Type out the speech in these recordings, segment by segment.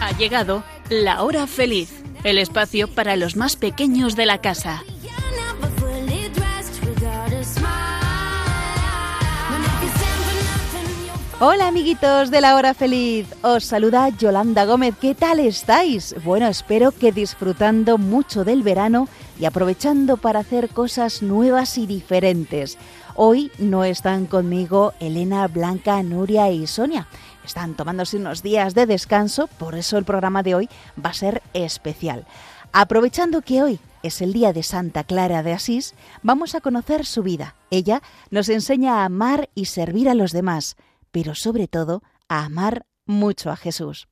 Ha llegado la hora feliz, el espacio para los más pequeños de la casa. Hola amiguitos de la hora feliz, os saluda Yolanda Gómez, ¿qué tal estáis? Bueno, espero que disfrutando mucho del verano y aprovechando para hacer cosas nuevas y diferentes. Hoy no están conmigo Elena, Blanca, Nuria y Sonia. Están tomándose unos días de descanso, por eso el programa de hoy va a ser especial. Aprovechando que hoy es el día de Santa Clara de Asís, vamos a conocer su vida. Ella nos enseña a amar y servir a los demás pero sobre todo a amar mucho a Jesús.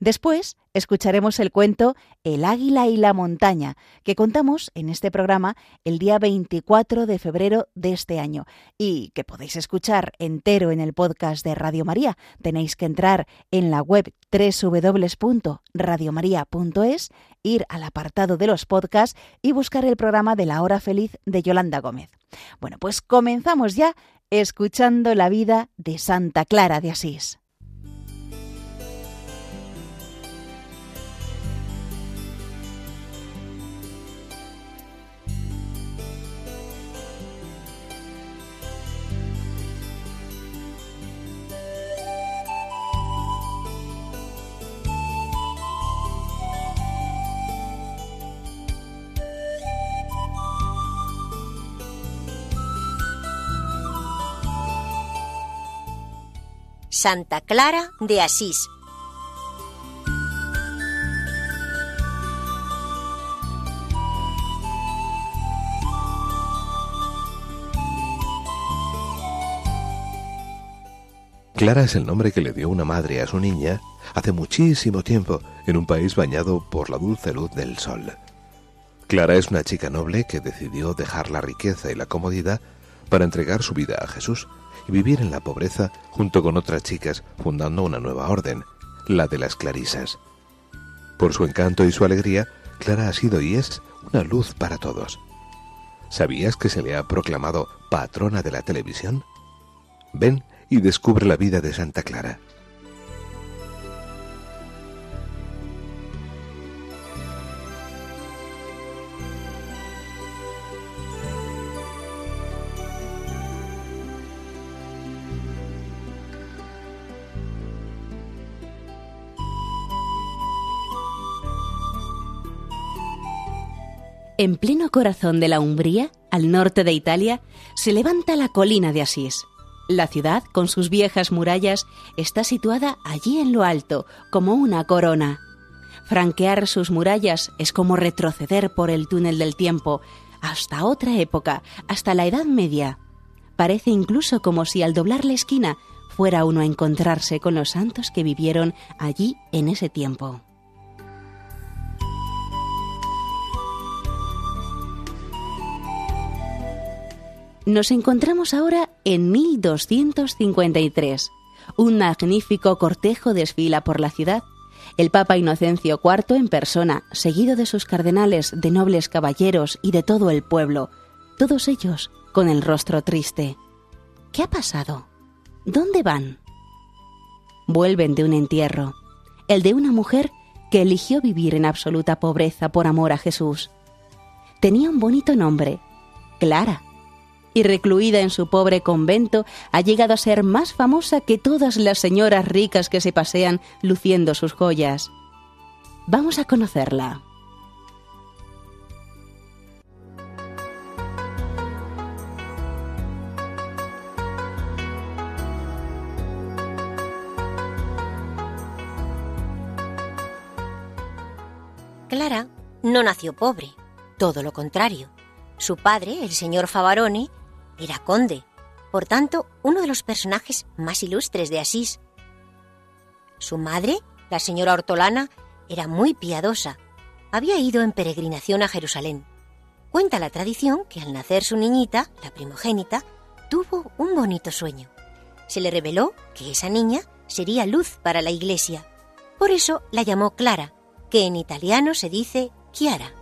Después escucharemos el cuento El águila y la montaña, que contamos en este programa el día 24 de febrero de este año y que podéis escuchar entero en el podcast de Radio María. Tenéis que entrar en la web www.radiomaria.es, ir al apartado de los podcasts y buscar el programa de la hora feliz de Yolanda Gómez. Bueno, pues comenzamos ya escuchando la vida de Santa Clara de Asís. Santa Clara de Asís. Clara es el nombre que le dio una madre a su niña hace muchísimo tiempo en un país bañado por la dulce luz del sol. Clara es una chica noble que decidió dejar la riqueza y la comodidad para entregar su vida a Jesús y vivir en la pobreza junto con otras chicas fundando una nueva orden, la de las Clarisas. Por su encanto y su alegría, Clara ha sido y es una luz para todos. ¿Sabías que se le ha proclamado patrona de la televisión? Ven y descubre la vida de Santa Clara. En pleno corazón de la Umbría, al norte de Italia, se levanta la colina de Asís. La ciudad, con sus viejas murallas, está situada allí en lo alto, como una corona. Franquear sus murallas es como retroceder por el túnel del tiempo, hasta otra época, hasta la Edad Media. Parece incluso como si al doblar la esquina fuera uno a encontrarse con los santos que vivieron allí en ese tiempo. Nos encontramos ahora en 1253. Un magnífico cortejo desfila por la ciudad. El Papa Inocencio IV en persona, seguido de sus cardenales, de nobles caballeros y de todo el pueblo, todos ellos con el rostro triste. ¿Qué ha pasado? ¿Dónde van? Vuelven de un entierro, el de una mujer que eligió vivir en absoluta pobreza por amor a Jesús. Tenía un bonito nombre, Clara y recluida en su pobre convento, ha llegado a ser más famosa que todas las señoras ricas que se pasean luciendo sus joyas. Vamos a conocerla. Clara no nació pobre, todo lo contrario. Su padre, el señor Favaroni, era conde, por tanto, uno de los personajes más ilustres de Asís. Su madre, la señora Hortolana, era muy piadosa. Había ido en peregrinación a Jerusalén. Cuenta la tradición que al nacer su niñita, la primogénita, tuvo un bonito sueño. Se le reveló que esa niña sería luz para la iglesia. Por eso la llamó Clara, que en italiano se dice Chiara.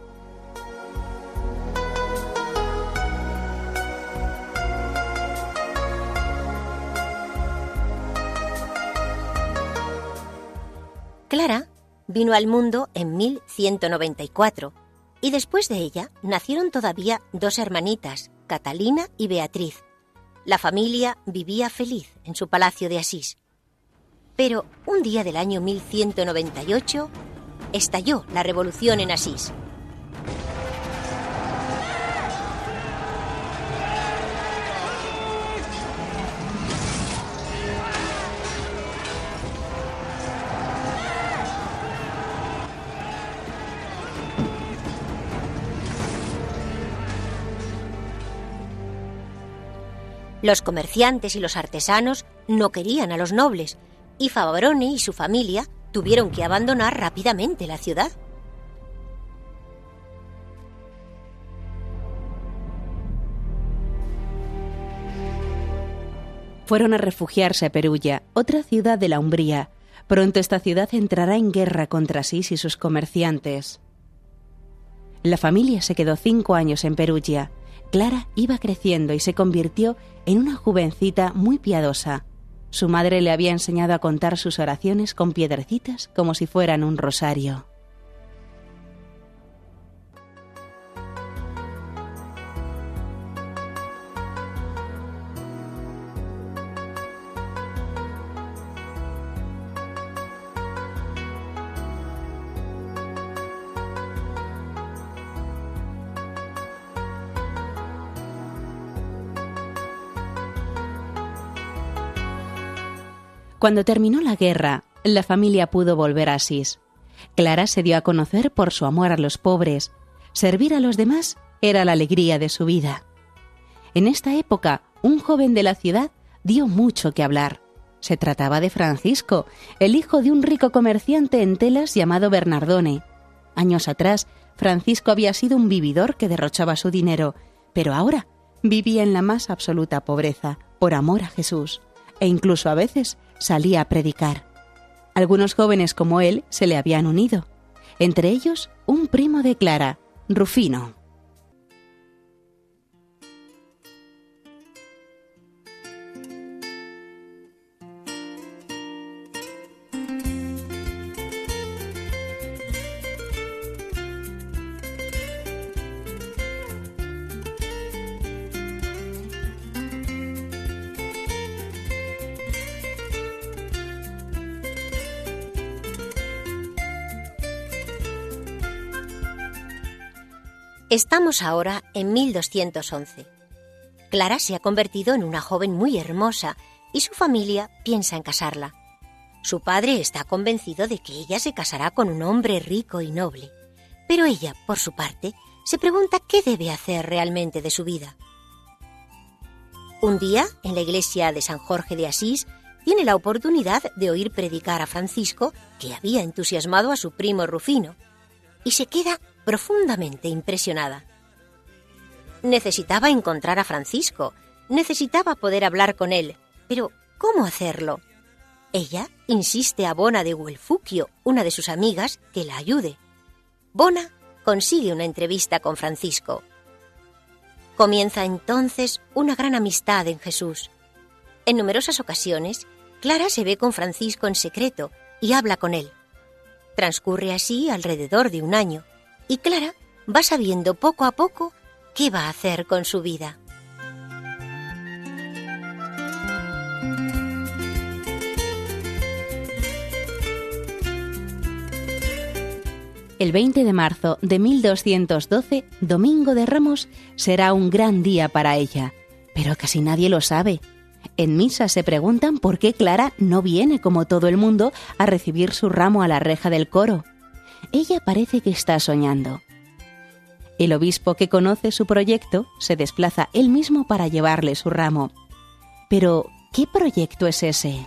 Clara vino al mundo en 1194 y después de ella nacieron todavía dos hermanitas, Catalina y Beatriz. La familia vivía feliz en su palacio de Asís. Pero un día del año 1198 estalló la revolución en Asís. Los comerciantes y los artesanos no querían a los nobles, y Favarone y su familia tuvieron que abandonar rápidamente la ciudad. Fueron a refugiarse a Perugia, otra ciudad de la Umbría. Pronto esta ciudad entrará en guerra contra Sis y sus comerciantes. La familia se quedó cinco años en Perugia. Clara iba creciendo y se convirtió en una jovencita muy piadosa. Su madre le había enseñado a contar sus oraciones con piedrecitas como si fueran un rosario. Cuando terminó la guerra, la familia pudo volver a Asís. Clara se dio a conocer por su amor a los pobres. Servir a los demás era la alegría de su vida. En esta época, un joven de la ciudad dio mucho que hablar. Se trataba de Francisco, el hijo de un rico comerciante en telas llamado Bernardone. Años atrás, Francisco había sido un vividor que derrochaba su dinero, pero ahora vivía en la más absoluta pobreza, por amor a Jesús, e incluso a veces salía a predicar. Algunos jóvenes como él se le habían unido, entre ellos un primo de Clara, Rufino. Estamos ahora en 1211. Clara se ha convertido en una joven muy hermosa y su familia piensa en casarla. Su padre está convencido de que ella se casará con un hombre rico y noble, pero ella, por su parte, se pregunta qué debe hacer realmente de su vida. Un día, en la iglesia de San Jorge de Asís, tiene la oportunidad de oír predicar a Francisco, que había entusiasmado a su primo Rufino, y se queda profundamente impresionada. Necesitaba encontrar a Francisco, necesitaba poder hablar con él, pero ¿cómo hacerlo? Ella insiste a Bona de Huelfuquio, una de sus amigas, que la ayude. Bona consigue una entrevista con Francisco. Comienza entonces una gran amistad en Jesús. En numerosas ocasiones, Clara se ve con Francisco en secreto y habla con él. Transcurre así alrededor de un año y Clara va sabiendo poco a poco qué va a hacer con su vida. El 20 de marzo de 1212, Domingo de Ramos, será un gran día para ella, pero casi nadie lo sabe. En misa se preguntan por qué Clara no viene como todo el mundo a recibir su ramo a la reja del coro ella parece que está soñando. El obispo que conoce su proyecto se desplaza él mismo para llevarle su ramo. Pero, ¿qué proyecto es ese?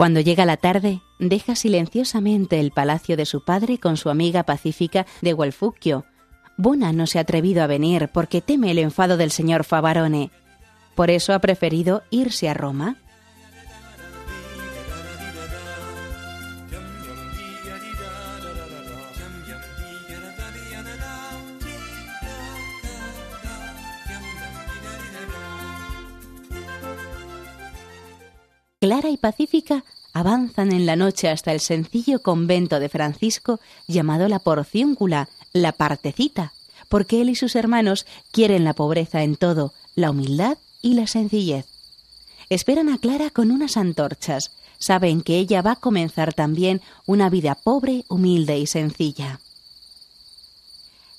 Cuando llega la tarde, deja silenciosamente el palacio de su padre con su amiga pacífica de Gualfucchio. Bona no se ha atrevido a venir porque teme el enfado del señor Favarone. Por eso ha preferido irse a Roma. Clara y Pacífica avanzan en la noche hasta el sencillo convento de Francisco llamado la Porciúncula, la Partecita, porque él y sus hermanos quieren la pobreza en todo, la humildad y la sencillez. Esperan a Clara con unas antorchas, saben que ella va a comenzar también una vida pobre, humilde y sencilla.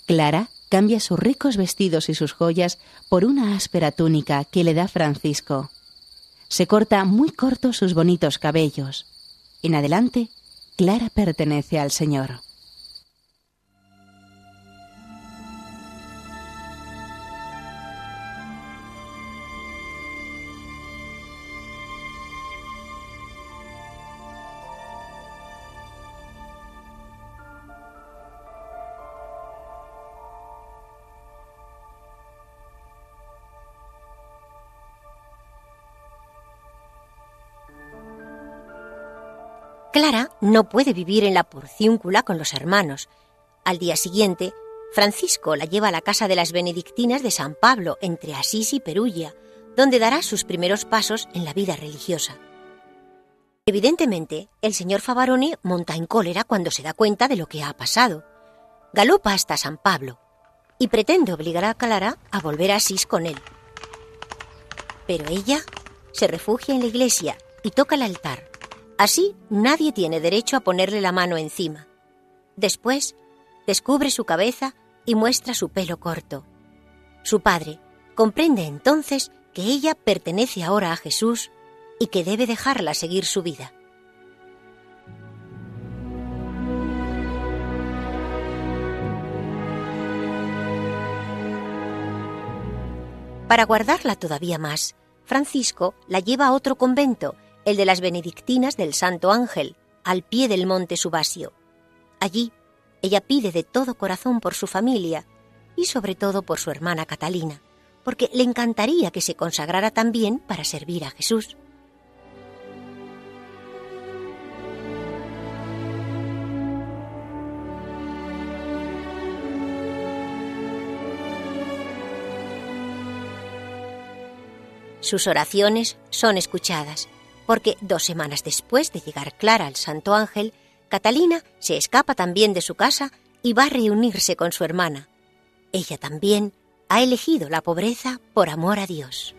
Clara cambia sus ricos vestidos y sus joyas por una áspera túnica que le da Francisco. Se corta muy cortos sus bonitos cabellos. En adelante, Clara pertenece al Señor. Clara no puede vivir en la porciúncula con los hermanos. Al día siguiente, Francisco la lleva a la casa de las benedictinas de San Pablo, entre Asís y Perugia, donde dará sus primeros pasos en la vida religiosa. Evidentemente, el señor Favarone monta en cólera cuando se da cuenta de lo que ha pasado. Galopa hasta San Pablo y pretende obligar a Clara a volver a Asís con él. Pero ella se refugia en la iglesia y toca el altar. Así nadie tiene derecho a ponerle la mano encima. Después, descubre su cabeza y muestra su pelo corto. Su padre comprende entonces que ella pertenece ahora a Jesús y que debe dejarla seguir su vida. Para guardarla todavía más, Francisco la lleva a otro convento el de las benedictinas del Santo Ángel, al pie del monte Subasio. Allí, ella pide de todo corazón por su familia y sobre todo por su hermana Catalina, porque le encantaría que se consagrara también para servir a Jesús. Sus oraciones son escuchadas porque dos semanas después de llegar Clara al Santo Ángel, Catalina se escapa también de su casa y va a reunirse con su hermana. Ella también ha elegido la pobreza por amor a Dios.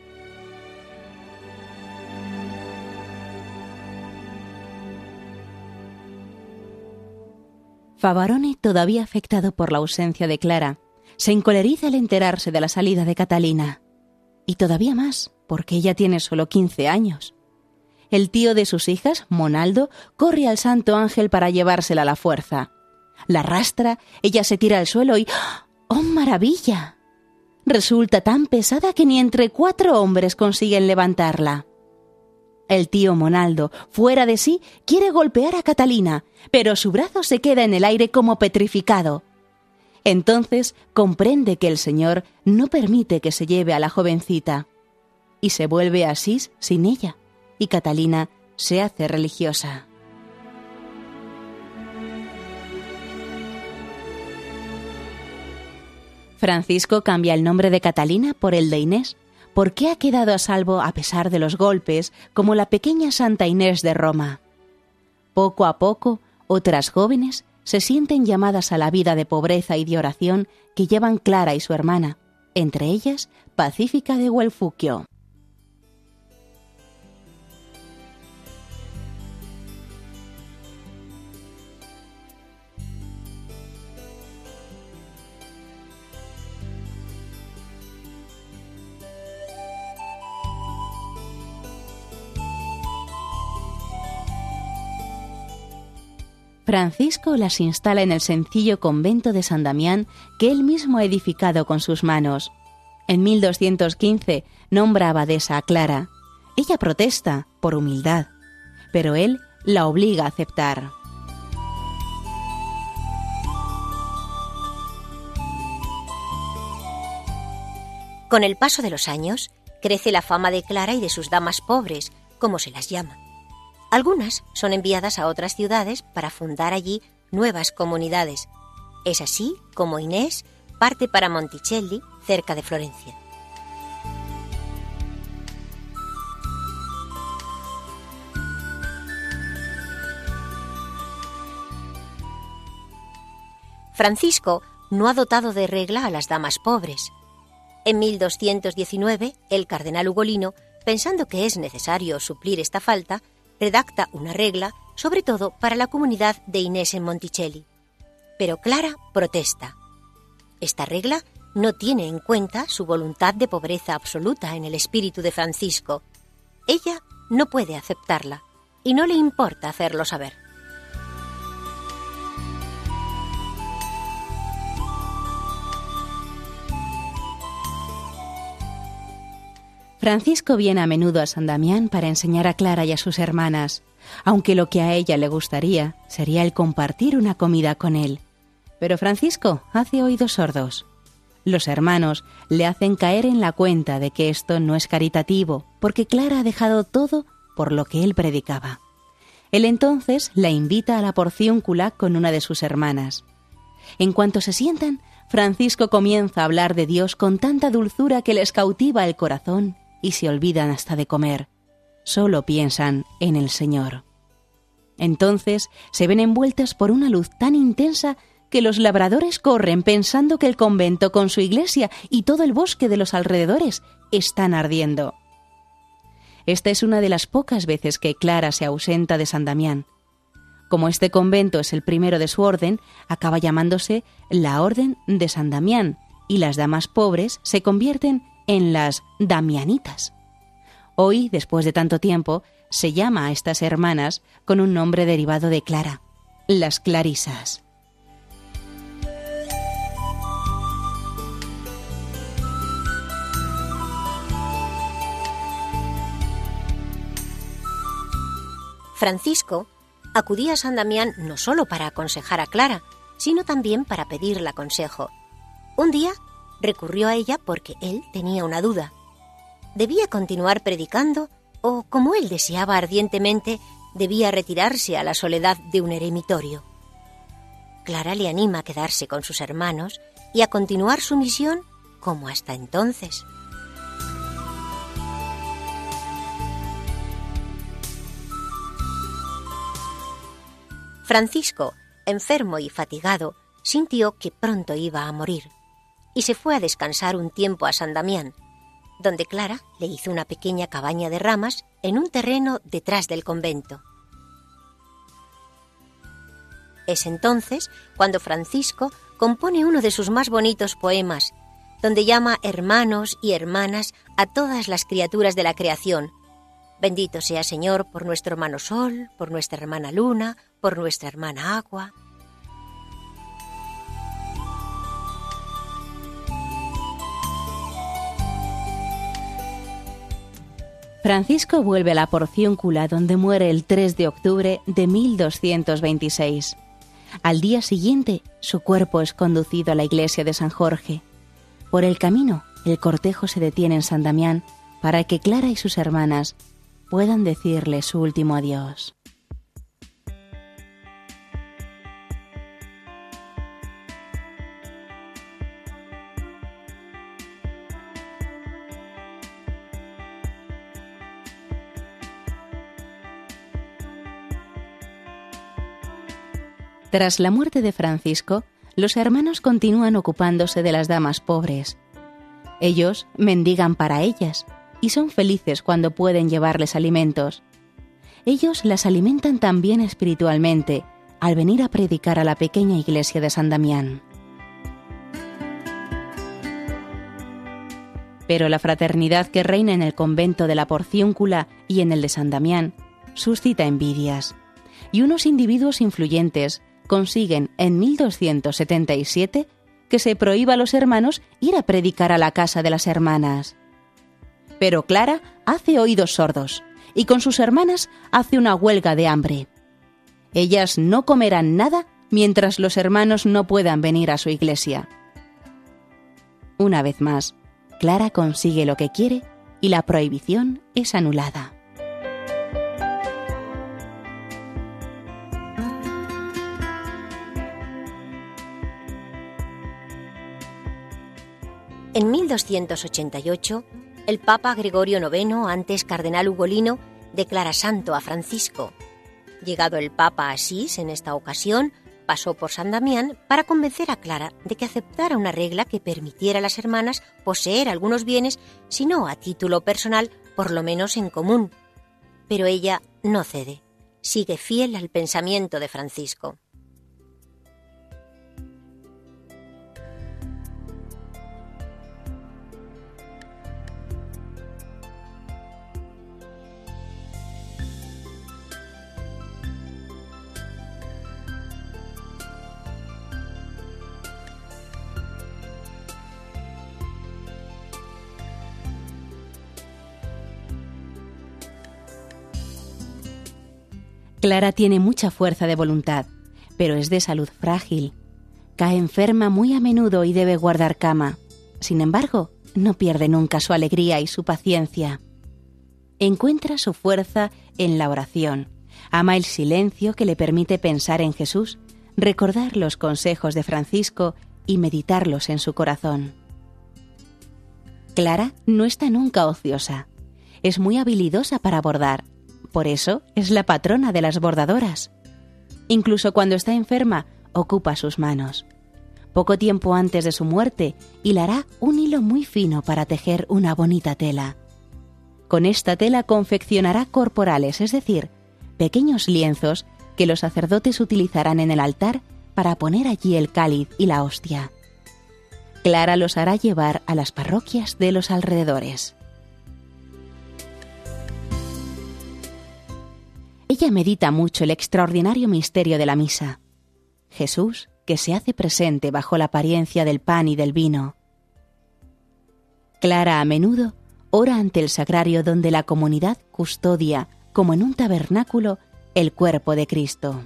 Favarone, todavía afectado por la ausencia de Clara, se encoleriza al enterarse de la salida de Catalina. Y todavía más, porque ella tiene solo 15 años. El tío de sus hijas, Monaldo, corre al santo ángel para llevársela a la fuerza. La arrastra, ella se tira al suelo y... ¡Oh, maravilla! Resulta tan pesada que ni entre cuatro hombres consiguen levantarla. El tío Monaldo, fuera de sí, quiere golpear a Catalina, pero su brazo se queda en el aire como petrificado. Entonces comprende que el Señor no permite que se lleve a la jovencita y se vuelve a Asís sin ella y Catalina se hace religiosa. Francisco cambia el nombre de Catalina por el de Inés, porque ha quedado a salvo a pesar de los golpes, como la pequeña Santa Inés de Roma. Poco a poco, otras jóvenes se sienten llamadas a la vida de pobreza y de oración que llevan Clara y su hermana, entre ellas Pacífica de Huelfuquio. Francisco las instala en el sencillo convento de San Damián que él mismo ha edificado con sus manos. En 1215 nombra abadesa a Clara. Ella protesta, por humildad, pero él la obliga a aceptar. Con el paso de los años, crece la fama de Clara y de sus damas pobres, como se las llama. Algunas son enviadas a otras ciudades para fundar allí nuevas comunidades. Es así como Inés parte para Monticelli, cerca de Florencia. Francisco no ha dotado de regla a las damas pobres. En 1219, el cardenal ugolino, pensando que es necesario suplir esta falta, redacta una regla, sobre todo para la comunidad de Inés en Monticelli. Pero Clara protesta. Esta regla no tiene en cuenta su voluntad de pobreza absoluta en el espíritu de Francisco. Ella no puede aceptarla y no le importa hacerlo saber. Francisco viene a menudo a San Damián para enseñar a Clara y a sus hermanas, aunque lo que a ella le gustaría sería el compartir una comida con él. Pero Francisco hace oídos sordos. Los hermanos le hacen caer en la cuenta de que esto no es caritativo, porque Clara ha dejado todo por lo que él predicaba. Él entonces la invita a la porcióncula con una de sus hermanas. En cuanto se sientan, Francisco comienza a hablar de Dios con tanta dulzura que les cautiva el corazón y se olvidan hasta de comer. Solo piensan en el Señor. Entonces se ven envueltas por una luz tan intensa que los labradores corren pensando que el convento con su iglesia y todo el bosque de los alrededores están ardiendo. Esta es una de las pocas veces que Clara se ausenta de San Damián. Como este convento es el primero de su orden, acaba llamándose la Orden de San Damián, y las damas pobres se convierten en las Damianitas. Hoy, después de tanto tiempo, se llama a estas hermanas con un nombre derivado de Clara, las Clarisas. Francisco acudía a San Damián no solo para aconsejar a Clara, sino también para pedirle consejo. Un día recurrió a ella porque él tenía una duda. ¿Debía continuar predicando o, como él deseaba ardientemente, debía retirarse a la soledad de un eremitorio? Clara le anima a quedarse con sus hermanos y a continuar su misión como hasta entonces. Francisco, enfermo y fatigado, sintió que pronto iba a morir y se fue a descansar un tiempo a San Damián, donde Clara le hizo una pequeña cabaña de ramas en un terreno detrás del convento. Es entonces cuando Francisco compone uno de sus más bonitos poemas, donde llama hermanos y hermanas a todas las criaturas de la creación. Bendito sea Señor por nuestro hermano Sol, por nuestra hermana Luna, por nuestra hermana Agua. Francisco vuelve a la porcióncula donde muere el 3 de octubre de 1226. Al día siguiente, su cuerpo es conducido a la iglesia de San Jorge. Por el camino, el cortejo se detiene en San Damián para que Clara y sus hermanas puedan decirle su último adiós. Tras la muerte de Francisco, los hermanos continúan ocupándose de las damas pobres. Ellos mendigan para ellas y son felices cuando pueden llevarles alimentos. Ellos las alimentan también espiritualmente al venir a predicar a la pequeña iglesia de San Damián. Pero la fraternidad que reina en el convento de la Porciúncula y en el de San Damián suscita envidias, y unos individuos influyentes consiguen en 1277 que se prohíba a los hermanos ir a predicar a la casa de las hermanas. Pero Clara hace oídos sordos y con sus hermanas hace una huelga de hambre. Ellas no comerán nada mientras los hermanos no puedan venir a su iglesia. Una vez más, Clara consigue lo que quiere y la prohibición es anulada. En 1288, el Papa Gregorio IX, antes cardenal ugolino, declara santo a Francisco. Llegado el Papa a Asís en esta ocasión, pasó por San Damián para convencer a Clara de que aceptara una regla que permitiera a las hermanas poseer algunos bienes, si no a título personal, por lo menos en común. Pero ella no cede, sigue fiel al pensamiento de Francisco. Clara tiene mucha fuerza de voluntad, pero es de salud frágil. Cae enferma muy a menudo y debe guardar cama. Sin embargo, no pierde nunca su alegría y su paciencia. Encuentra su fuerza en la oración. Ama el silencio que le permite pensar en Jesús, recordar los consejos de Francisco y meditarlos en su corazón. Clara no está nunca ociosa. Es muy habilidosa para bordar por eso es la patrona de las bordadoras. Incluso cuando está enferma, ocupa sus manos. Poco tiempo antes de su muerte, hilará un hilo muy fino para tejer una bonita tela. Con esta tela confeccionará corporales, es decir, pequeños lienzos que los sacerdotes utilizarán en el altar para poner allí el cáliz y la hostia. Clara los hará llevar a las parroquias de los alrededores. Ella medita mucho el extraordinario misterio de la misa. Jesús, que se hace presente bajo la apariencia del pan y del vino. Clara a menudo ora ante el sagrario donde la comunidad custodia, como en un tabernáculo, el cuerpo de Cristo.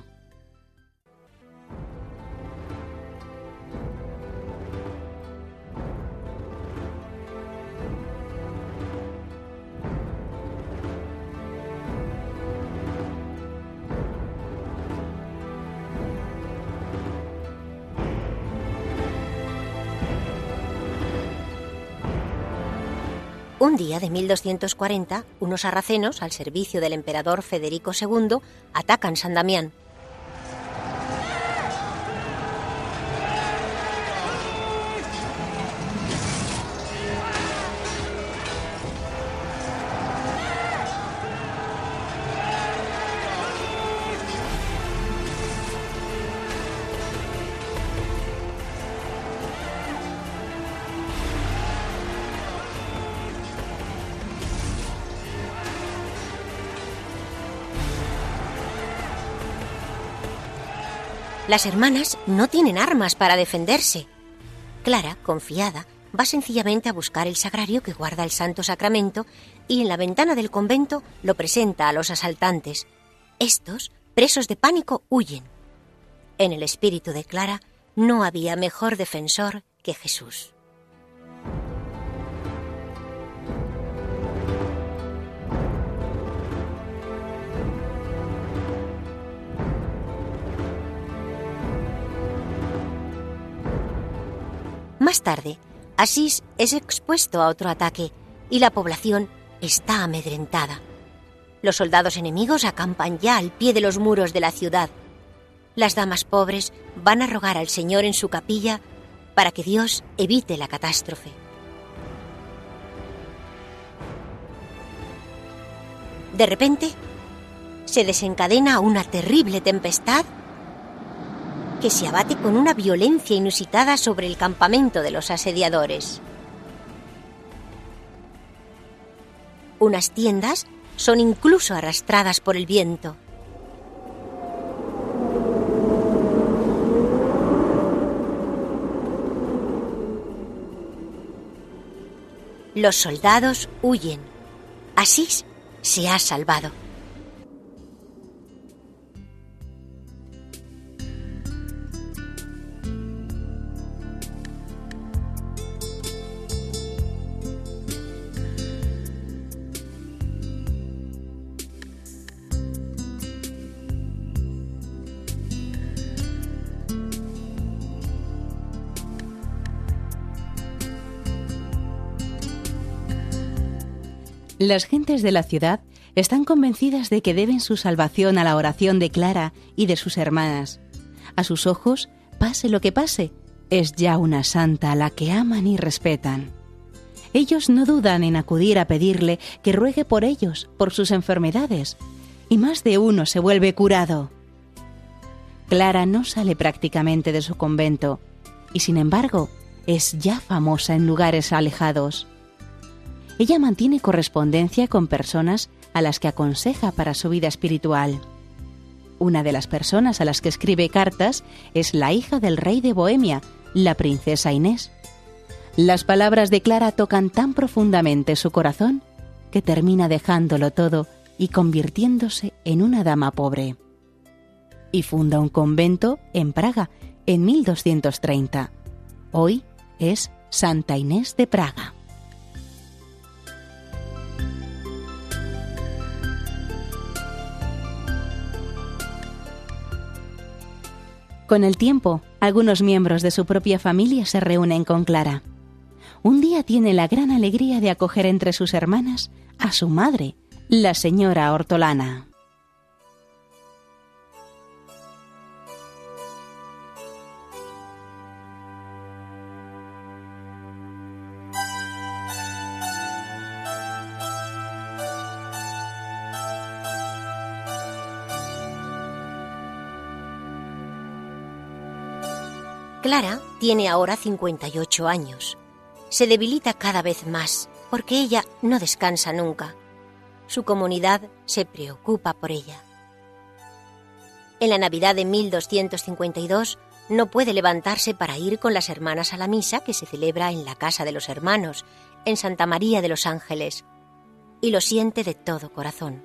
Un día de 1240, unos sarracenos, al servicio del emperador Federico II, atacan San Damián. Las hermanas no tienen armas para defenderse. Clara, confiada, va sencillamente a buscar el sagrario que guarda el Santo Sacramento y en la ventana del convento lo presenta a los asaltantes. Estos, presos de pánico, huyen. En el espíritu de Clara no había mejor defensor que Jesús. Más tarde, Asís es expuesto a otro ataque y la población está amedrentada. Los soldados enemigos acampan ya al pie de los muros de la ciudad. Las damas pobres van a rogar al Señor en su capilla para que Dios evite la catástrofe. De repente, se desencadena una terrible tempestad que se abate con una violencia inusitada sobre el campamento de los asediadores. Unas tiendas son incluso arrastradas por el viento. Los soldados huyen. Asís se ha salvado. Las gentes de la ciudad están convencidas de que deben su salvación a la oración de Clara y de sus hermanas. A sus ojos, pase lo que pase, es ya una santa a la que aman y respetan. Ellos no dudan en acudir a pedirle que ruegue por ellos, por sus enfermedades, y más de uno se vuelve curado. Clara no sale prácticamente de su convento, y sin embargo es ya famosa en lugares alejados. Ella mantiene correspondencia con personas a las que aconseja para su vida espiritual. Una de las personas a las que escribe cartas es la hija del rey de Bohemia, la princesa Inés. Las palabras de Clara tocan tan profundamente su corazón que termina dejándolo todo y convirtiéndose en una dama pobre. Y funda un convento en Praga en 1230. Hoy es Santa Inés de Praga. Con el tiempo, algunos miembros de su propia familia se reúnen con Clara. Un día tiene la gran alegría de acoger entre sus hermanas a su madre, la señora Hortolana. Clara tiene ahora 58 años. Se debilita cada vez más porque ella no descansa nunca. Su comunidad se preocupa por ella. En la Navidad de 1252 no puede levantarse para ir con las hermanas a la misa que se celebra en la Casa de los Hermanos, en Santa María de los Ángeles, y lo siente de todo corazón.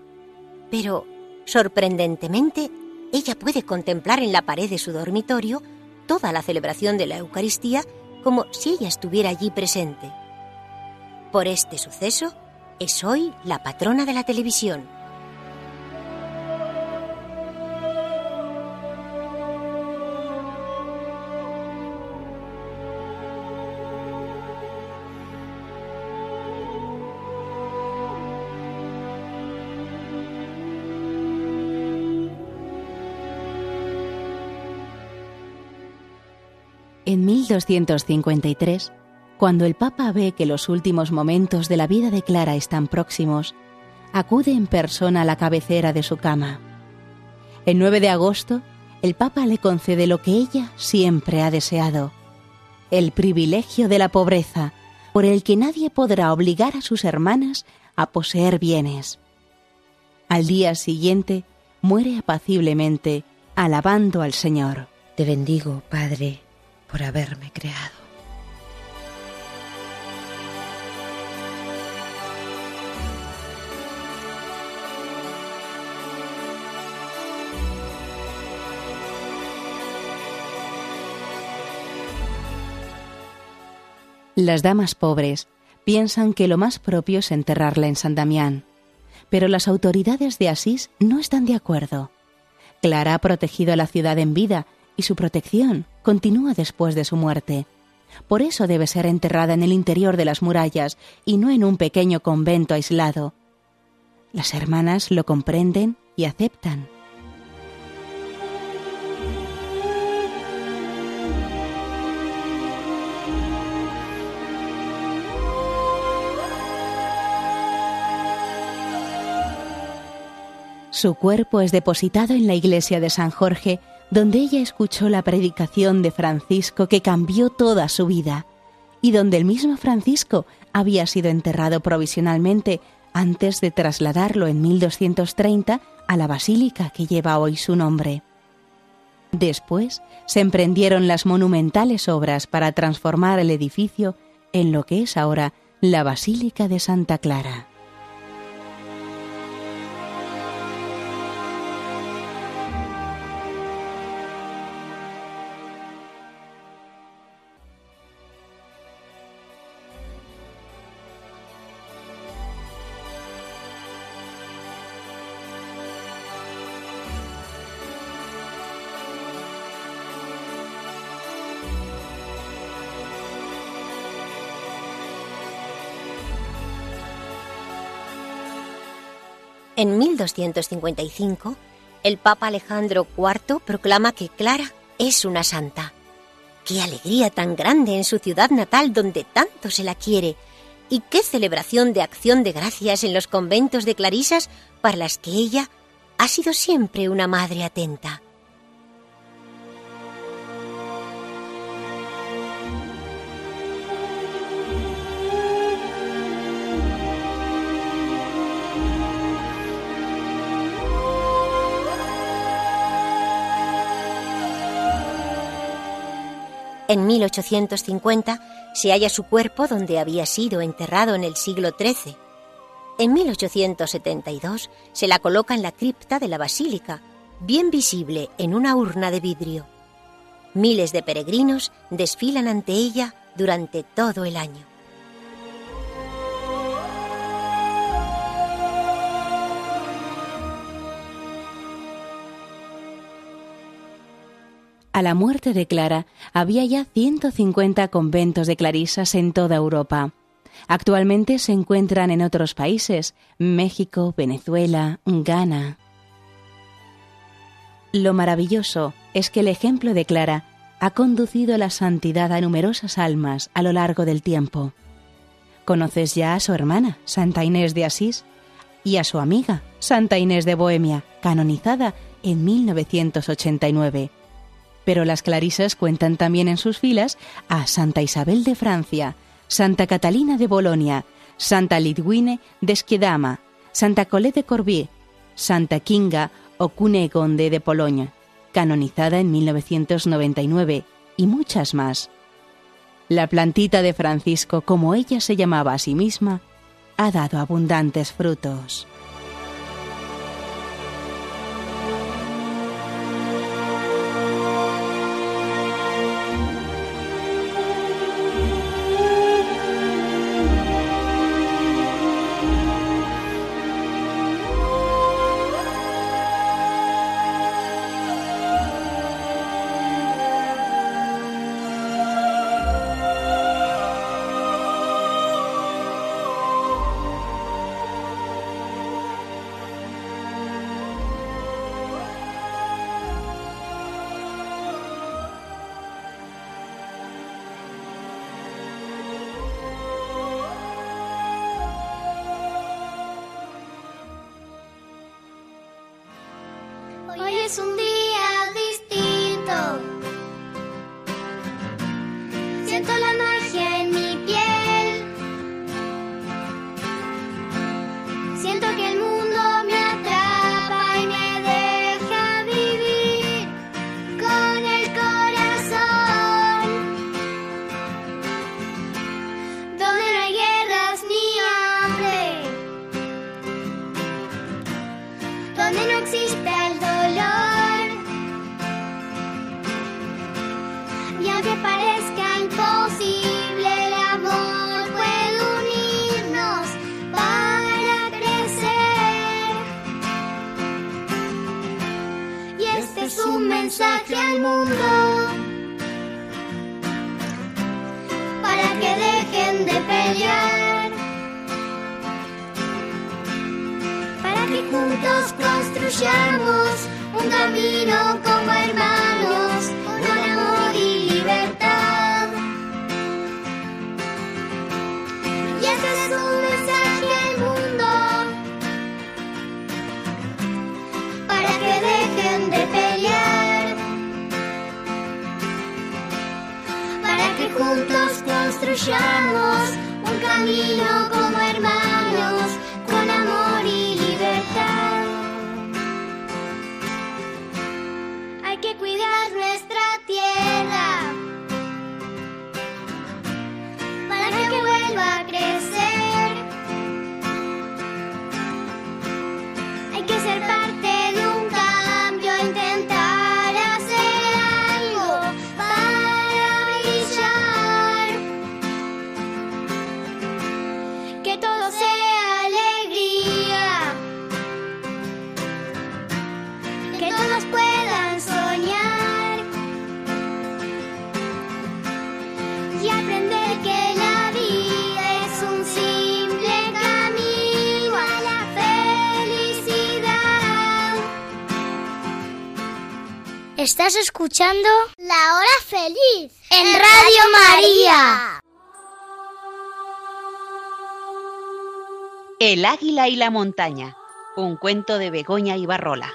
Pero, sorprendentemente, ella puede contemplar en la pared de su dormitorio toda la celebración de la Eucaristía como si ella estuviera allí presente. Por este suceso, es hoy la patrona de la televisión. En 1253, cuando el Papa ve que los últimos momentos de la vida de Clara están próximos, acude en persona a la cabecera de su cama. El 9 de agosto, el Papa le concede lo que ella siempre ha deseado, el privilegio de la pobreza, por el que nadie podrá obligar a sus hermanas a poseer bienes. Al día siguiente, muere apaciblemente, alabando al Señor. Te bendigo, Padre, por haberme creado. Las damas pobres piensan que lo más propio es enterrarla en San Damián, pero las autoridades de Asís no están de acuerdo. Clara ha protegido a la ciudad en vida y su protección continúa después de su muerte. Por eso debe ser enterrada en el interior de las murallas y no en un pequeño convento aislado. Las hermanas lo comprenden y aceptan. Su cuerpo es depositado en la iglesia de San Jorge donde ella escuchó la predicación de Francisco que cambió toda su vida, y donde el mismo Francisco había sido enterrado provisionalmente antes de trasladarlo en 1230 a la basílica que lleva hoy su nombre. Después se emprendieron las monumentales obras para transformar el edificio en lo que es ahora la Basílica de Santa Clara. En 1255, el Papa Alejandro IV proclama que Clara es una santa. Qué alegría tan grande en su ciudad natal donde tanto se la quiere. Y qué celebración de acción de gracias en los conventos de clarisas para las que ella ha sido siempre una madre atenta. En 1850 se halla su cuerpo donde había sido enterrado en el siglo XIII. En 1872 se la coloca en la cripta de la basílica, bien visible en una urna de vidrio. Miles de peregrinos desfilan ante ella durante todo el año. A la muerte de Clara había ya 150 conventos de clarisas en toda Europa. Actualmente se encuentran en otros países, México, Venezuela, Ghana. Lo maravilloso es que el ejemplo de Clara ha conducido la santidad a numerosas almas a lo largo del tiempo. Conoces ya a su hermana, Santa Inés de Asís, y a su amiga, Santa Inés de Bohemia, canonizada en 1989 pero las clarisas cuentan también en sus filas a Santa Isabel de Francia, Santa Catalina de Bolonia, Santa Lidwine de Schiedama, Santa Colette de Corbier, Santa Kinga o Cunegonde de Polonia, canonizada en 1999, y muchas más. La plantita de Francisco, como ella se llamaba a sí misma, ha dado abundantes frutos. Estás escuchando La Hora Feliz en Radio María. El águila y la montaña, un cuento de Begoña y Barrola.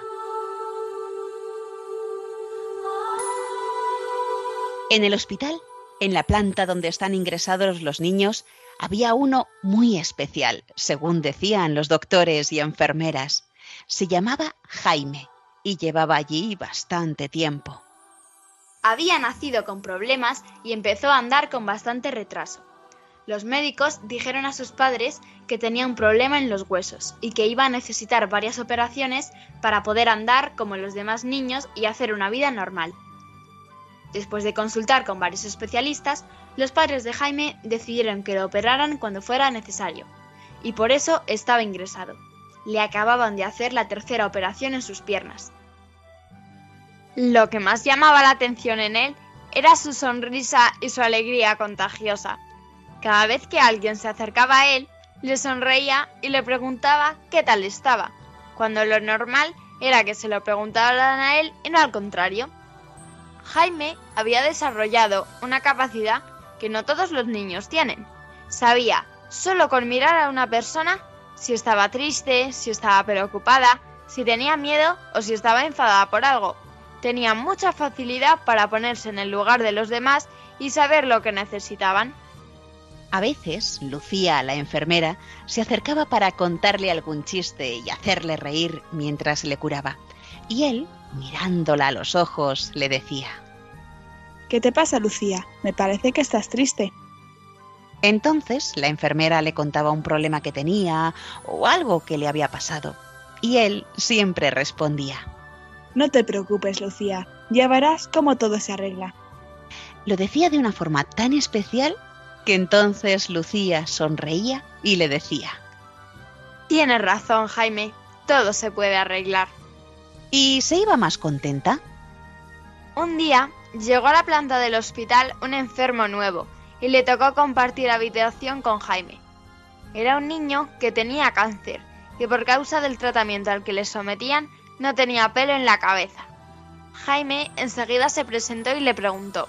En el hospital, en la planta donde están ingresados los niños, había uno muy especial, según decían los doctores y enfermeras. Se llamaba Jaime y llevaba allí bastante tiempo. Había nacido con problemas y empezó a andar con bastante retraso. Los médicos dijeron a sus padres que tenía un problema en los huesos y que iba a necesitar varias operaciones para poder andar como los demás niños y hacer una vida normal. Después de consultar con varios especialistas, los padres de Jaime decidieron que lo operaran cuando fuera necesario, y por eso estaba ingresado. Le acababan de hacer la tercera operación en sus piernas. Lo que más llamaba la atención en él era su sonrisa y su alegría contagiosa. Cada vez que alguien se acercaba a él, le sonreía y le preguntaba qué tal estaba, cuando lo normal era que se lo preguntaran a él y no al contrario. Jaime había desarrollado una capacidad que no todos los niños tienen. Sabía, solo con mirar a una persona, si estaba triste, si estaba preocupada, si tenía miedo o si estaba enfadada por algo, tenía mucha facilidad para ponerse en el lugar de los demás y saber lo que necesitaban. A veces, Lucía, la enfermera, se acercaba para contarle algún chiste y hacerle reír mientras le curaba. Y él, mirándola a los ojos, le decía, ¿Qué te pasa, Lucía? Me parece que estás triste. Entonces la enfermera le contaba un problema que tenía o algo que le había pasado. Y él siempre respondía, no te preocupes, Lucía, ya verás cómo todo se arregla. Lo decía de una forma tan especial que entonces Lucía sonreía y le decía, Tienes razón, Jaime, todo se puede arreglar. ¿Y se iba más contenta? Un día llegó a la planta del hospital un enfermo nuevo y le tocó compartir habitación con Jaime. Era un niño que tenía cáncer y por causa del tratamiento al que le sometían no tenía pelo en la cabeza. Jaime enseguida se presentó y le preguntó.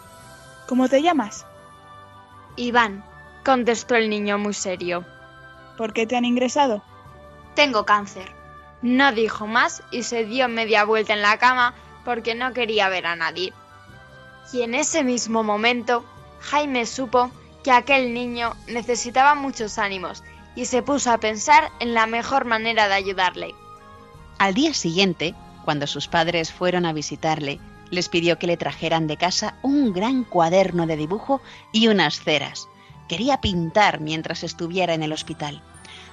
¿Cómo te llamas? Iván, contestó el niño muy serio. ¿Por qué te han ingresado? Tengo cáncer. No dijo más y se dio media vuelta en la cama porque no quería ver a nadie. Y en ese mismo momento, Jaime supo que aquel niño necesitaba muchos ánimos y se puso a pensar en la mejor manera de ayudarle. Al día siguiente, cuando sus padres fueron a visitarle, les pidió que le trajeran de casa un gran cuaderno de dibujo y unas ceras. Quería pintar mientras estuviera en el hospital.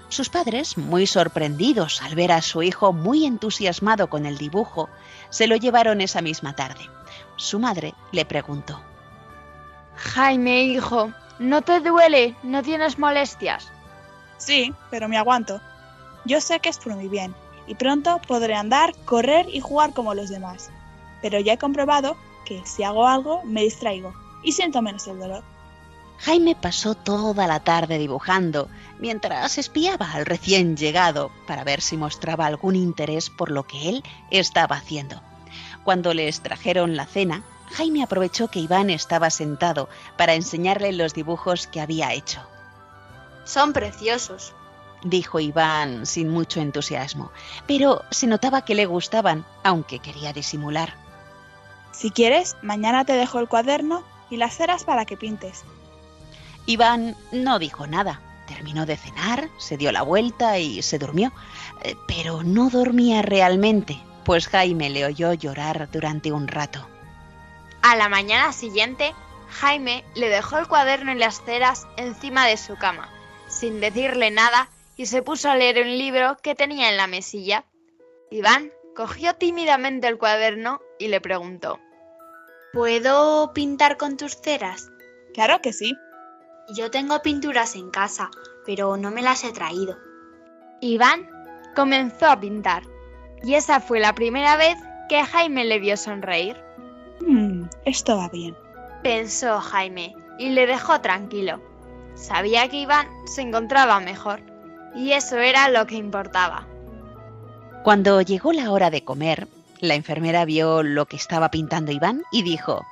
Sus padres, muy sorprendidos al ver a su hijo muy entusiasmado con el dibujo, se lo llevaron esa misma tarde. Su madre le preguntó. Jaime, hijo, ¿no te duele? ¿No tienes molestias? Sí, pero me aguanto. Yo sé que es por mi bien y pronto podré andar, correr y jugar como los demás. Pero ya he comprobado que si hago algo me distraigo y siento menos el dolor. Jaime pasó toda la tarde dibujando, mientras espiaba al recién llegado para ver si mostraba algún interés por lo que él estaba haciendo. Cuando les trajeron la cena, Jaime aprovechó que Iván estaba sentado para enseñarle los dibujos que había hecho. Son preciosos, dijo Iván sin mucho entusiasmo, pero se notaba que le gustaban, aunque quería disimular. Si quieres, mañana te dejo el cuaderno y las ceras para que pintes. Iván no dijo nada. Terminó de cenar, se dio la vuelta y se durmió. Eh, pero no dormía realmente, pues Jaime le oyó llorar durante un rato. A la mañana siguiente, Jaime le dejó el cuaderno y las ceras encima de su cama. Sin decirle nada, y se puso a leer un libro que tenía en la mesilla. Iván cogió tímidamente el cuaderno y le preguntó ¿Puedo pintar con tus ceras? Claro que sí. Yo tengo pinturas en casa, pero no me las he traído. Iván comenzó a pintar, y esa fue la primera vez que Jaime le vio sonreír. Hmm, esto va bien, pensó Jaime, y le dejó tranquilo. Sabía que Iván se encontraba mejor y eso era lo que importaba. Cuando llegó la hora de comer, La enfermera vio lo que estaba pintando Iván y dijo,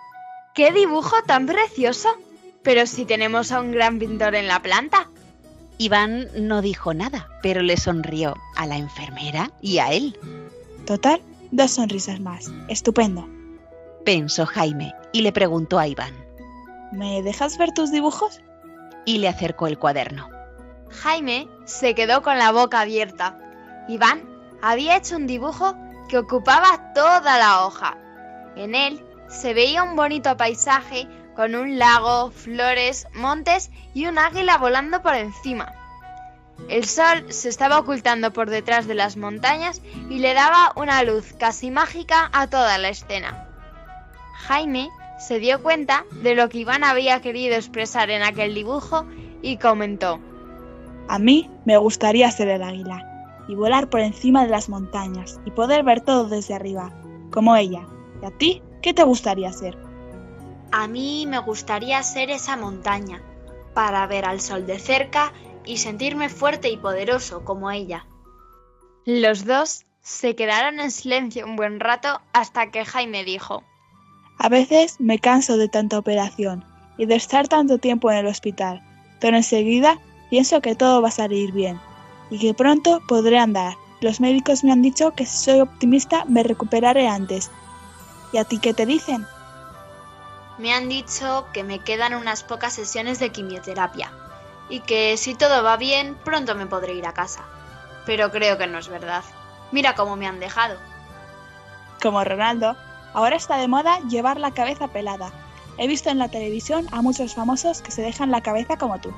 ¡Qué dibujo tan precioso! Pero si tenemos a un gran pintor en la planta. Iván no dijo nada, pero le sonrió a la enfermera y a él. Total, dos sonrisas más. Estupendo. Pensó Jaime y le preguntó a Iván. ¿Me dejas ver tus dibujos? Y le acercó el cuaderno. Jaime se quedó con la boca abierta. Iván había hecho un dibujo que ocupaba toda la hoja. En él se veía un bonito paisaje con un lago, flores, montes y un águila volando por encima. El sol se estaba ocultando por detrás de las montañas y le daba una luz casi mágica a toda la escena. Jaime se dio cuenta de lo que Iván había querido expresar en aquel dibujo y comentó. A mí me gustaría ser el águila y volar por encima de las montañas y poder ver todo desde arriba, como ella. ¿Y a ti qué te gustaría ser? A mí me gustaría ser esa montaña, para ver al sol de cerca y sentirme fuerte y poderoso como ella. Los dos se quedaron en silencio un buen rato hasta que Jaime dijo A veces me canso de tanta operación y de estar tanto tiempo en el hospital, pero enseguida pienso que todo va a salir bien y que pronto podré andar. Los médicos me han dicho que si soy optimista me recuperaré antes. ¿Y a ti qué te dicen? Me han dicho que me quedan unas pocas sesiones de quimioterapia y que si todo va bien pronto me podré ir a casa. Pero creo que no es verdad. Mira cómo me han dejado. Como Ronaldo, ahora está de moda llevar la cabeza pelada. He visto en la televisión a muchos famosos que se dejan la cabeza como tú.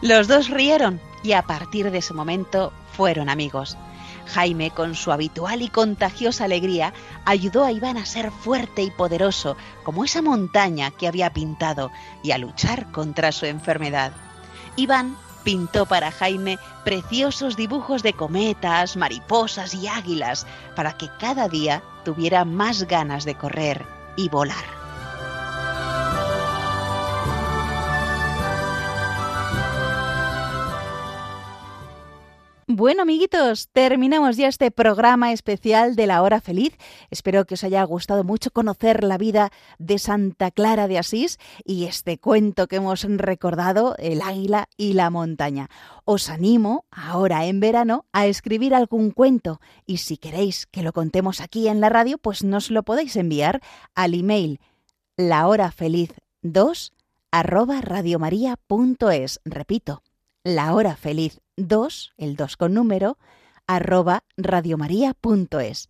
Los dos rieron y a partir de ese momento fueron amigos. Jaime, con su habitual y contagiosa alegría, ayudó a Iván a ser fuerte y poderoso, como esa montaña que había pintado, y a luchar contra su enfermedad. Iván pintó para Jaime preciosos dibujos de cometas, mariposas y águilas, para que cada día tuviera más ganas de correr y volar. Bueno, amiguitos, terminamos ya este programa especial de la hora feliz. Espero que os haya gustado mucho conocer la vida de Santa Clara de Asís y este cuento que hemos recordado, El águila y la montaña. Os animo, ahora en verano, a escribir algún cuento y si queréis que lo contemos aquí en la radio, pues nos lo podéis enviar al email lahorafeliz2 arroba radiomaria.es. Repito, lahorafeliz 2, el 2 con número, arroba radiomaria.es.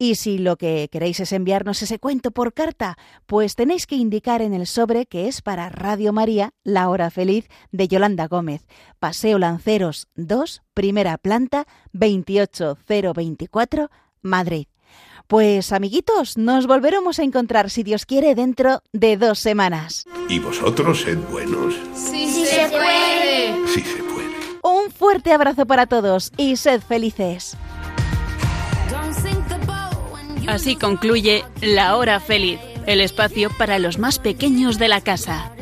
Y si lo que queréis es enviarnos ese cuento por carta, pues tenéis que indicar en el sobre que es para Radio María, La Hora Feliz de Yolanda Gómez, Paseo Lanceros 2, primera planta, 28024, Madrid. Pues amiguitos, nos volveremos a encontrar, si Dios quiere, dentro de dos semanas. ¿Y vosotros sed buenos? Sí, sí se puede. Sí se puede. Un fuerte abrazo para todos y sed felices. Así concluye La Hora Feliz, el espacio para los más pequeños de la casa.